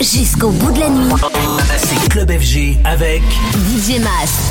Jusqu'au bout de la nuit. C'est Club FG avec DJ Mas.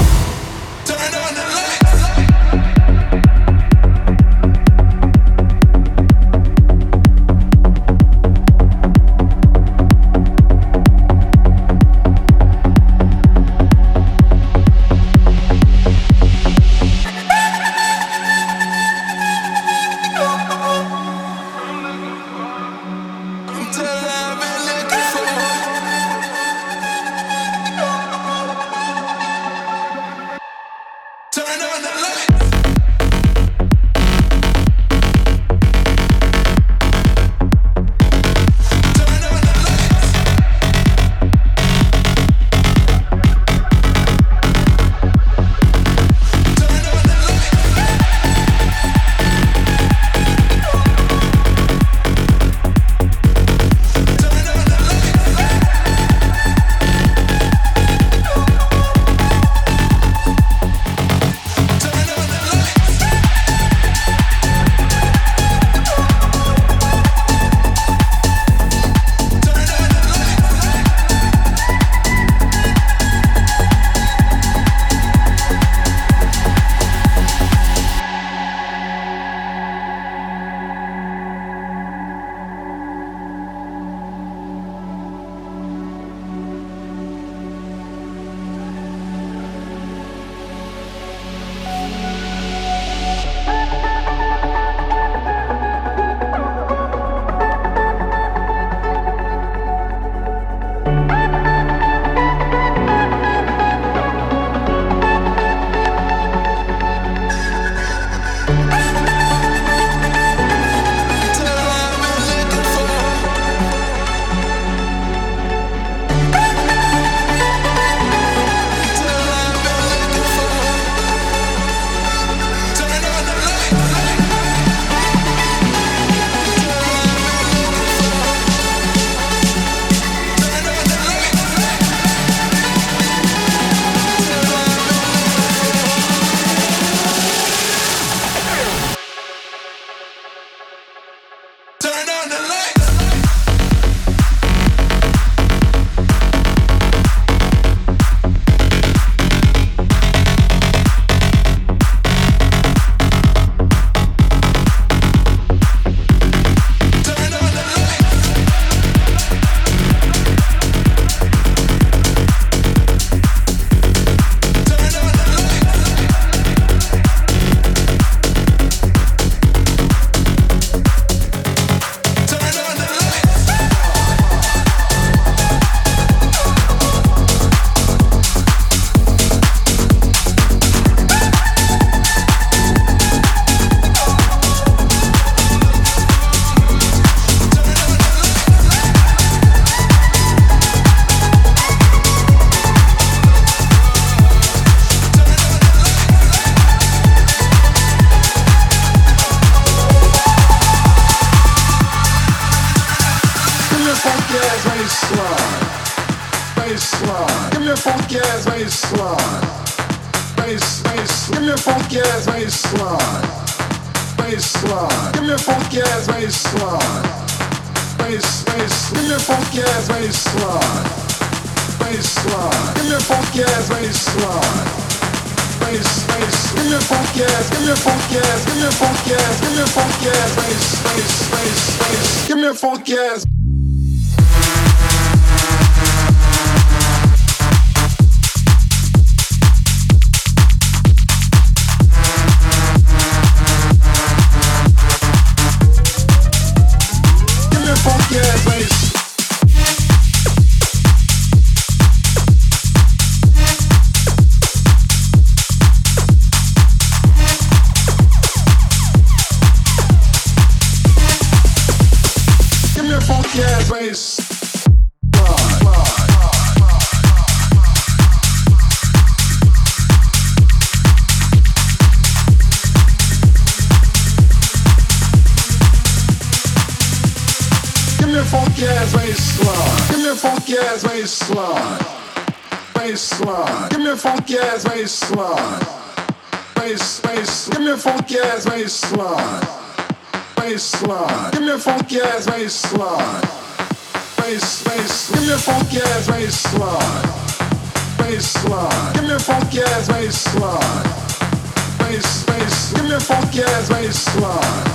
funky ass, give me a funky ass, give me a ass, give me a ass, give me a funky ass. Ass bass. Bass. Give me a funky ass bass line.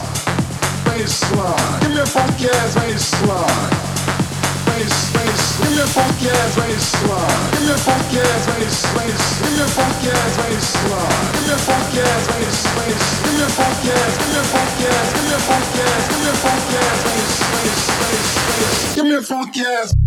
Give me a funky ass bassline. Bass, bass. Give me a funky ass bassline. Give me a funky ass bass, bass. Give me a funky ass bassline. Give me a funky ass bass, bass. Give me a funky ass. Give me a funky ass. Give me a funky ass. Give me a funky ass bass, bass, bass, bass. Give me a funky ass.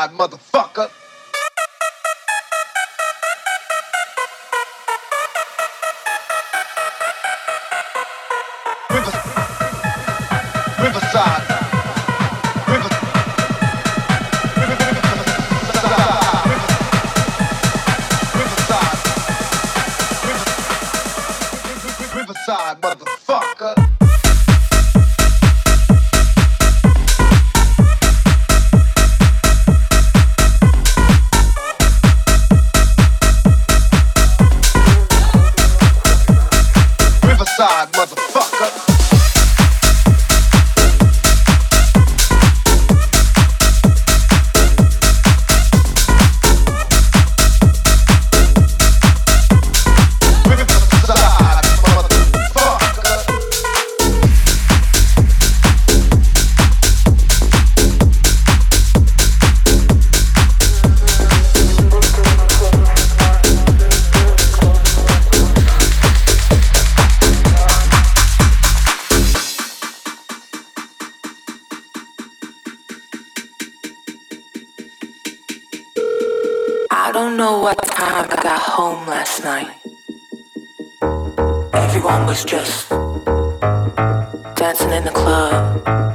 God, motherfucker. at home last night. Everyone was just dancing in the club.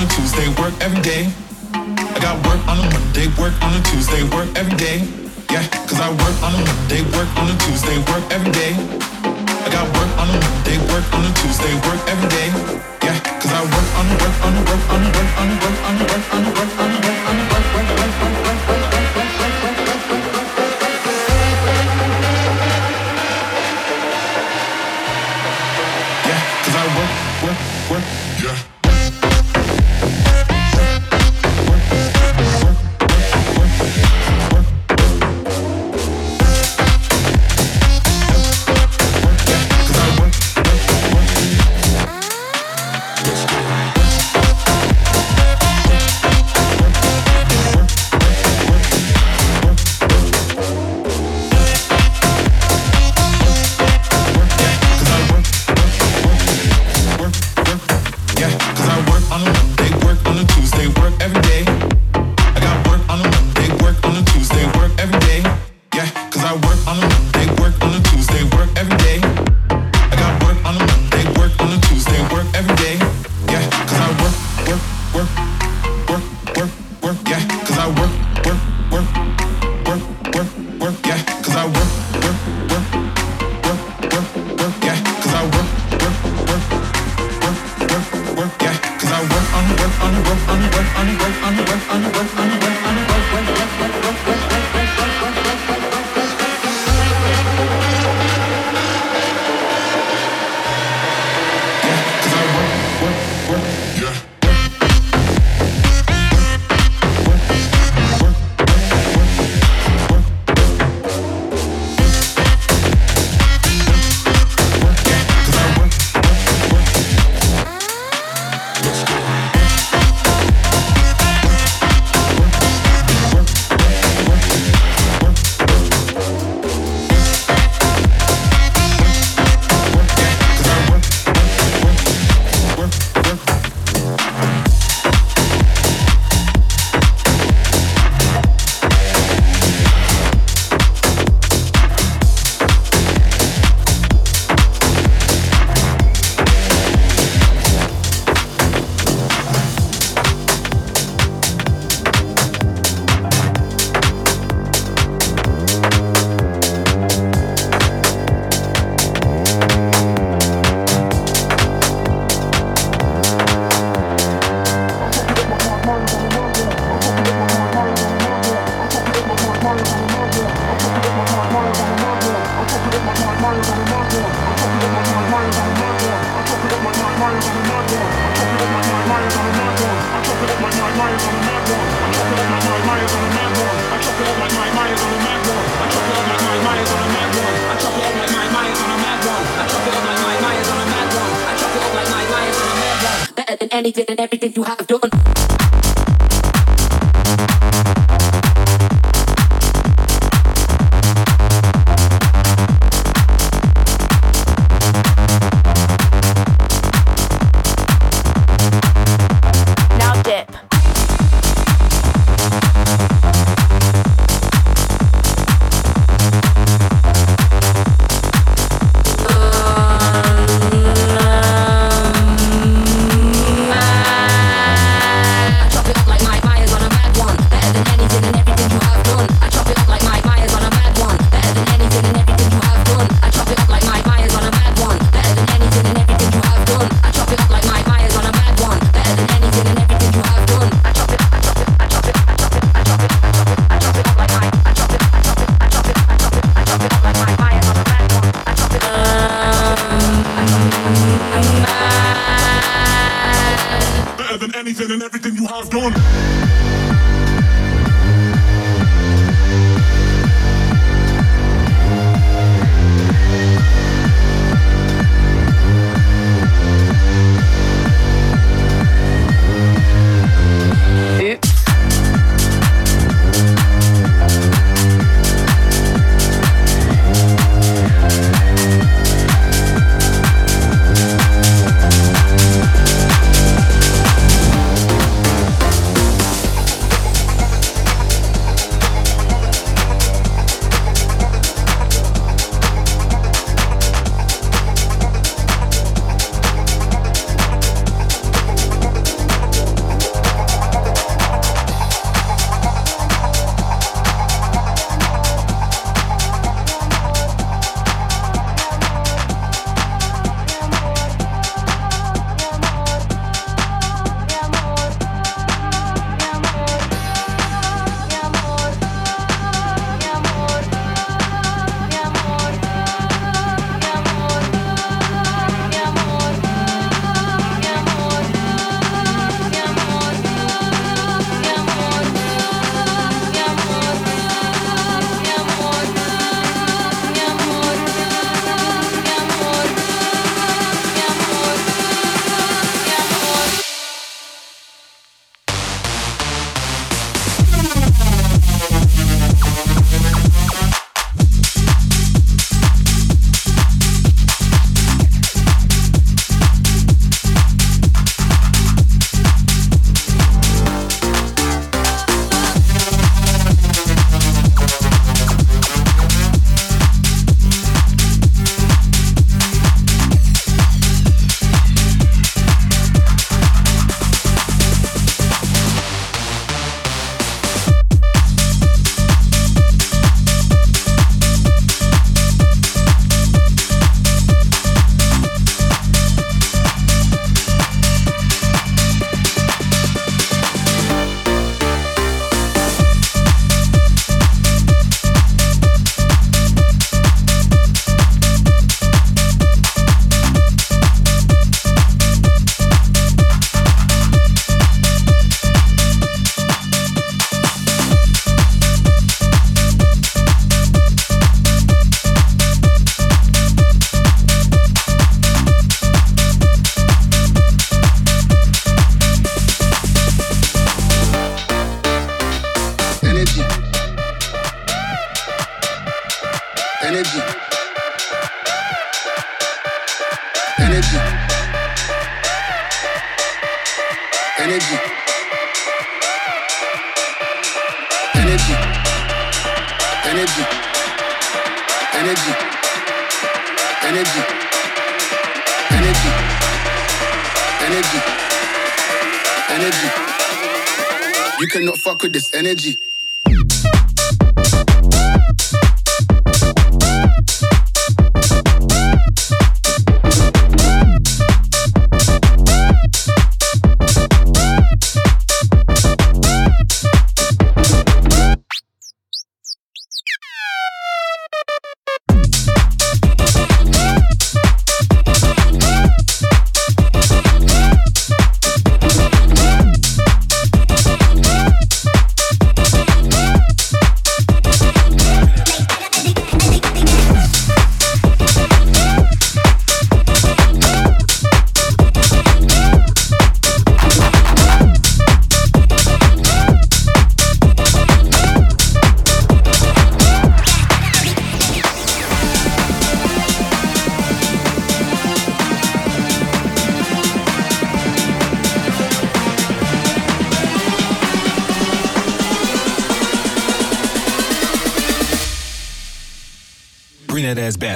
on a Tuesday, work every day. I got work on a Monday, work on a Tuesday, work every day. Yeah, cause I work on a Monday, work on a Tuesday, work every day. I got work on a Monday, work on a Tuesday, work every day. Yeah, cause I work on work on work on work on work on work on work on work on work on work on work on work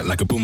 like a boom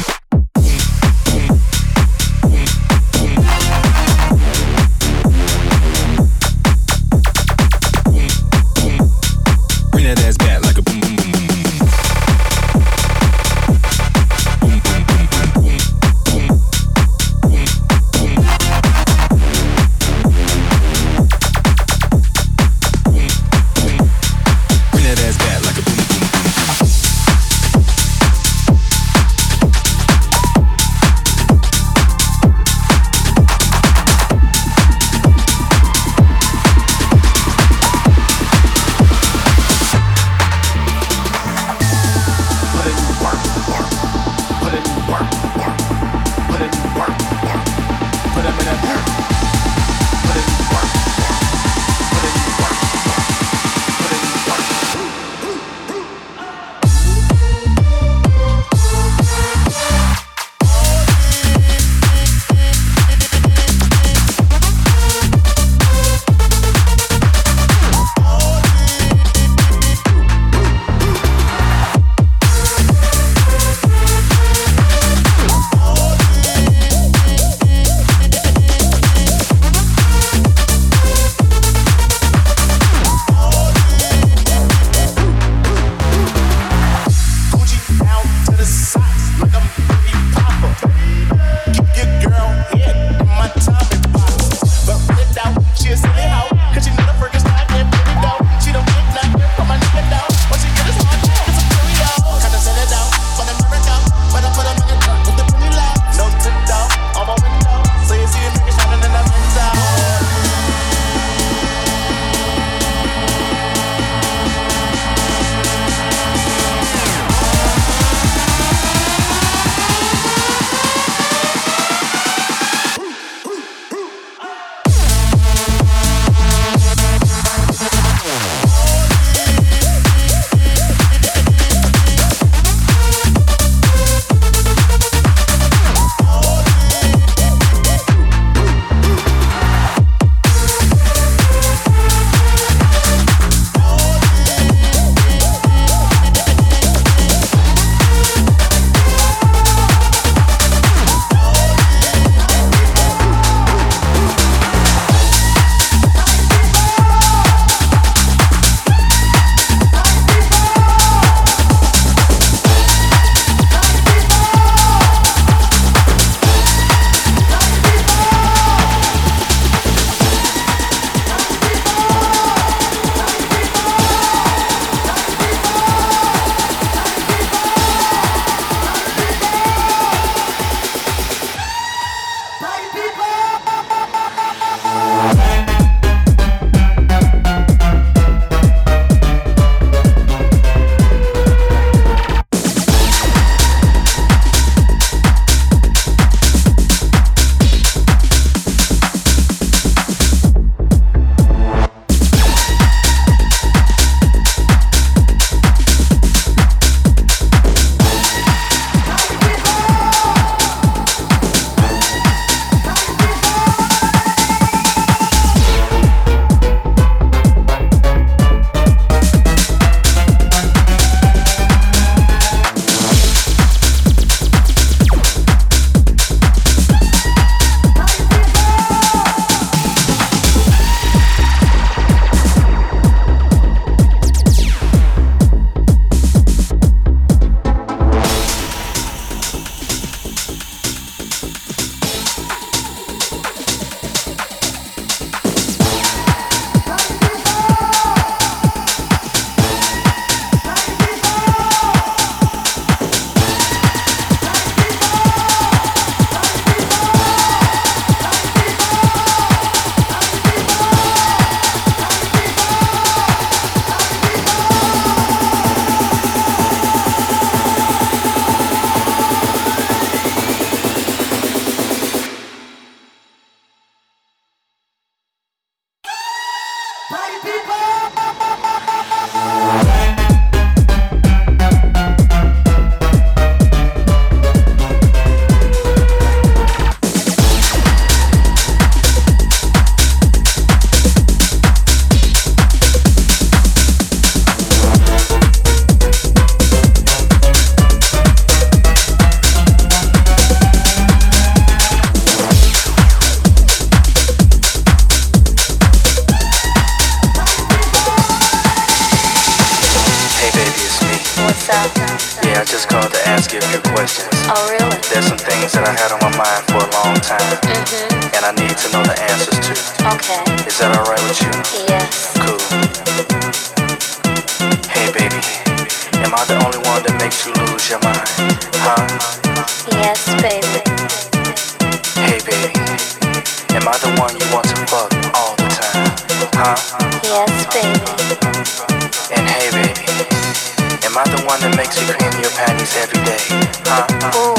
Every day? Huh?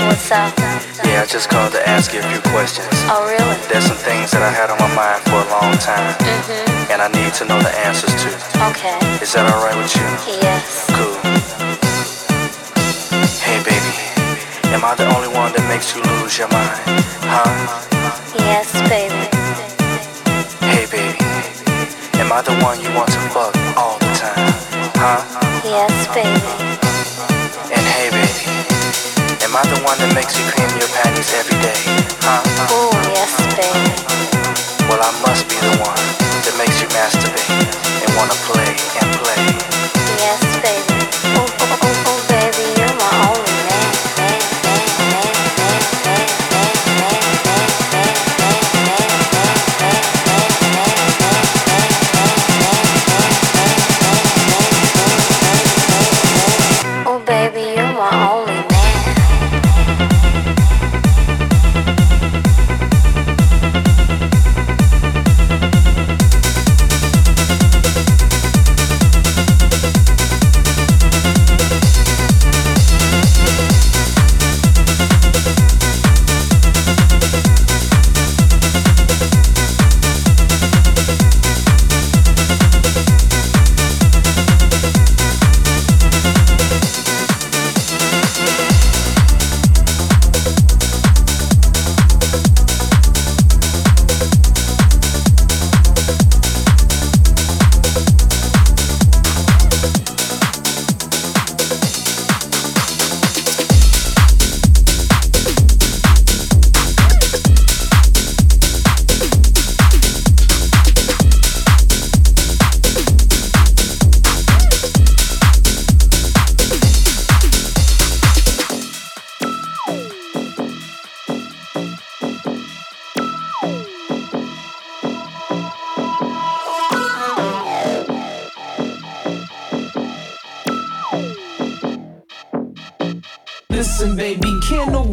What's up? Yeah, I just called to ask you a few questions. Oh, really? There's some things that I had on my mind for a long time, Mm-hmm. and I need to know the answers to. Okay. Is that alright with you? Yes. Cool. Hey baby, am I the only one that makes you lose your mind? Huh? Yes, baby. Hey baby, am I the one you want to fuck all the time? Huh? Yes, baby. And hey baby, am I the one that makes you cream your panties every day? Huh? Oh, yes, baby. Well, I must be the one that makes you masturbate and wanna play and play.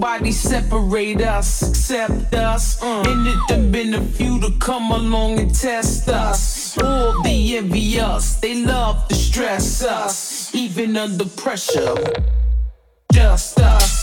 Nobody separate us except us. Mm. And it done been a few to come along and test us. All the envious, they love to stress us, even under pressure. Just us. Us.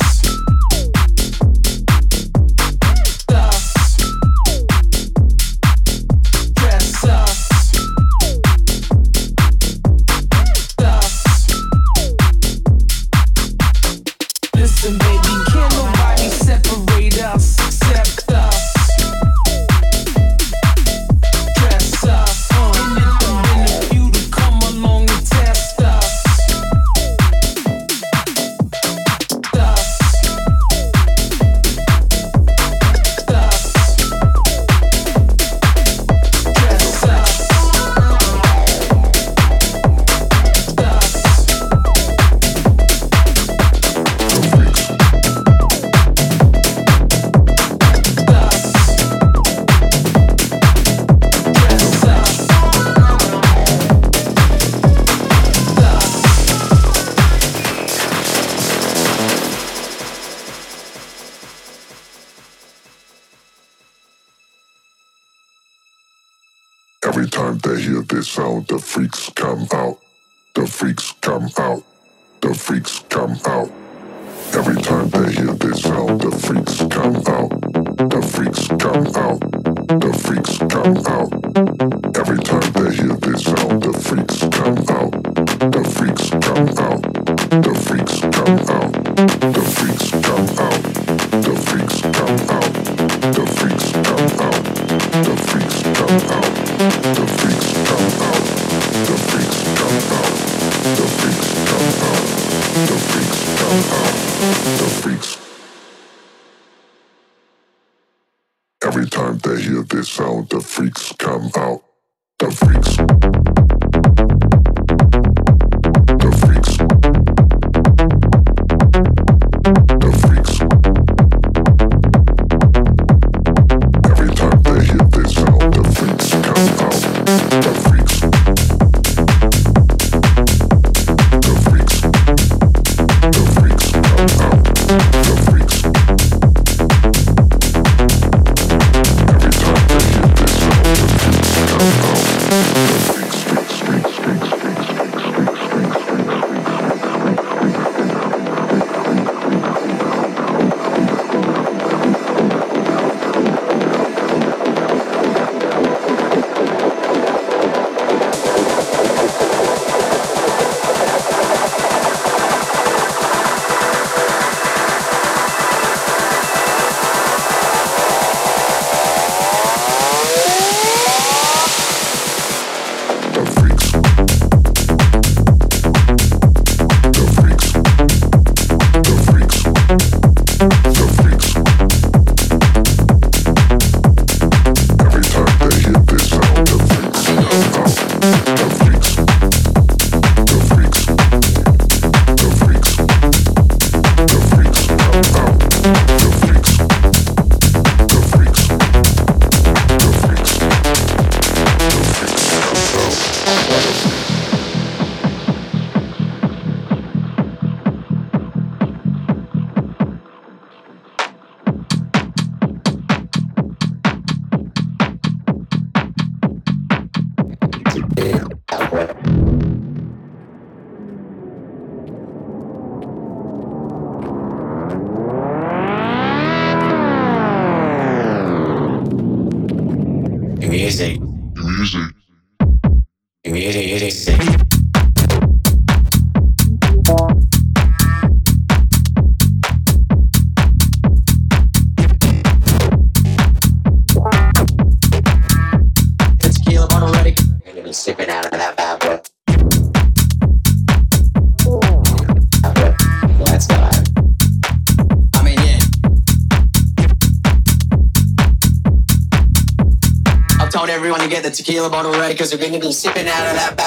feel about already, cause you're gonna be sipping out of that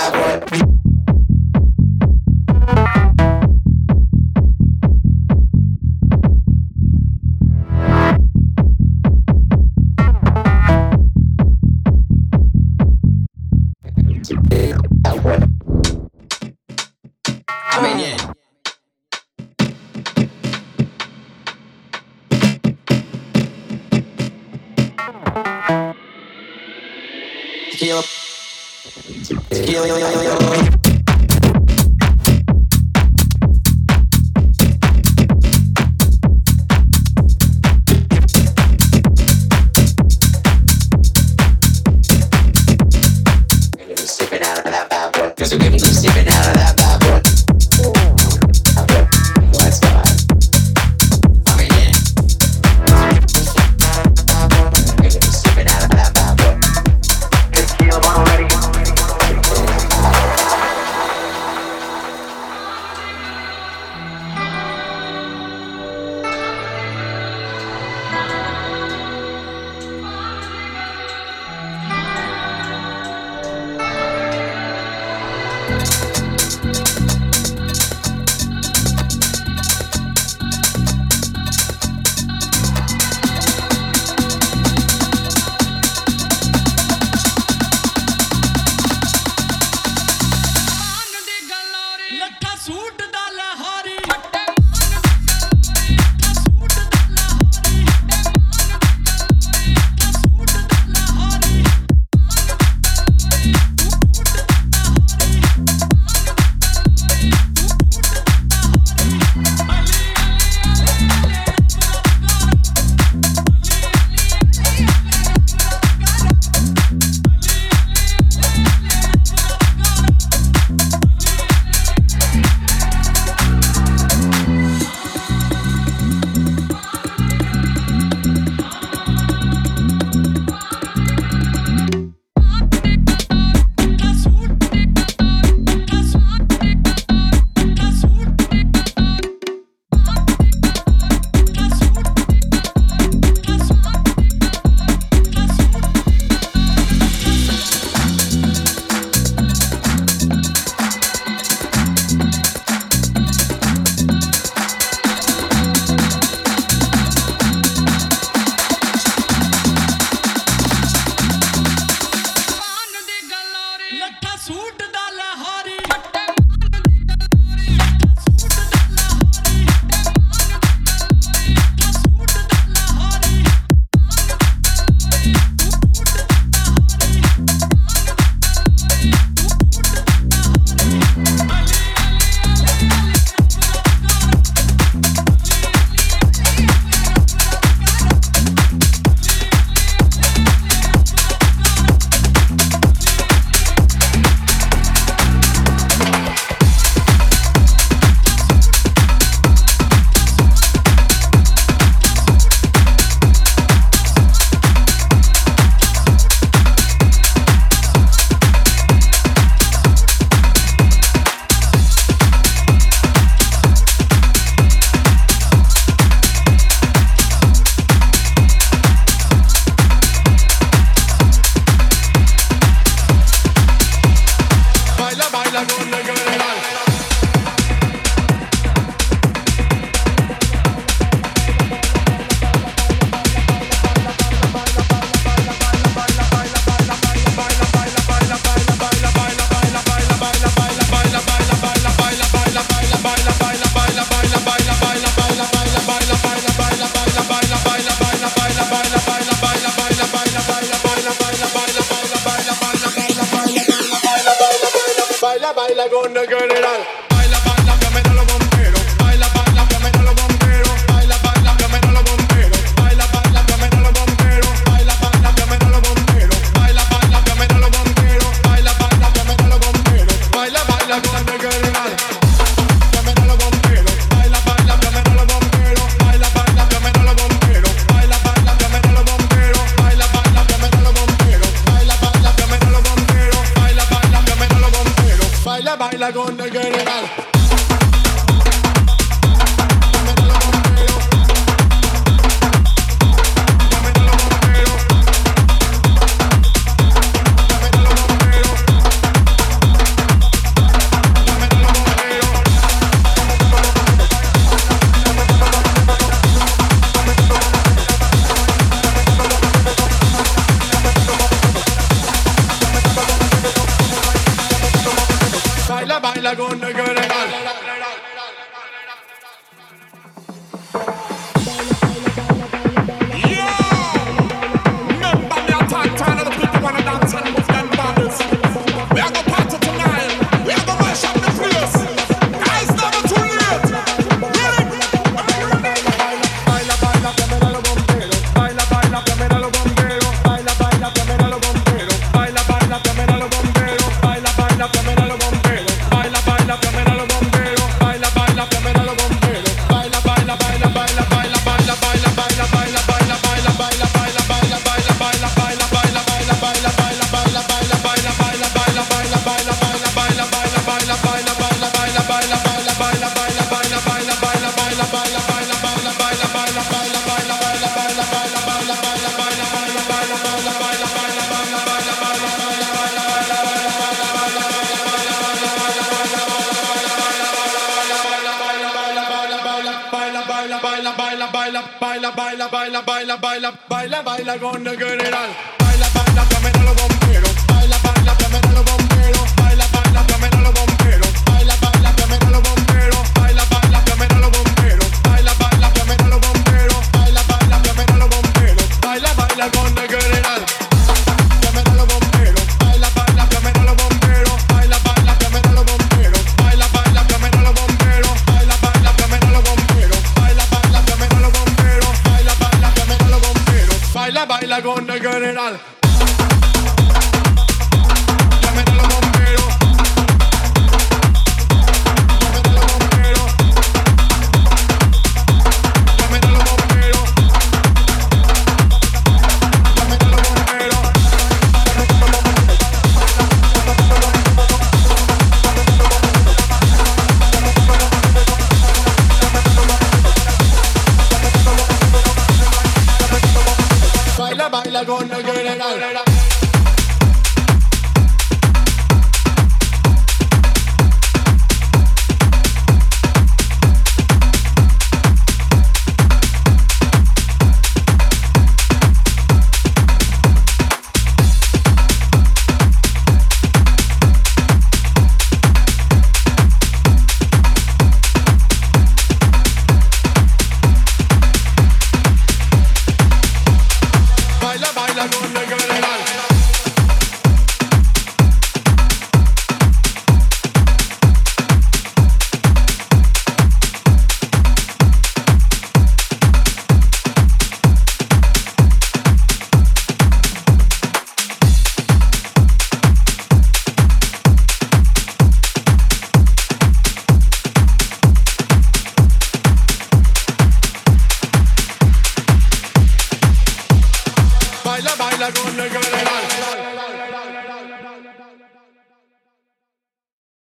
சூட்டு I go underground.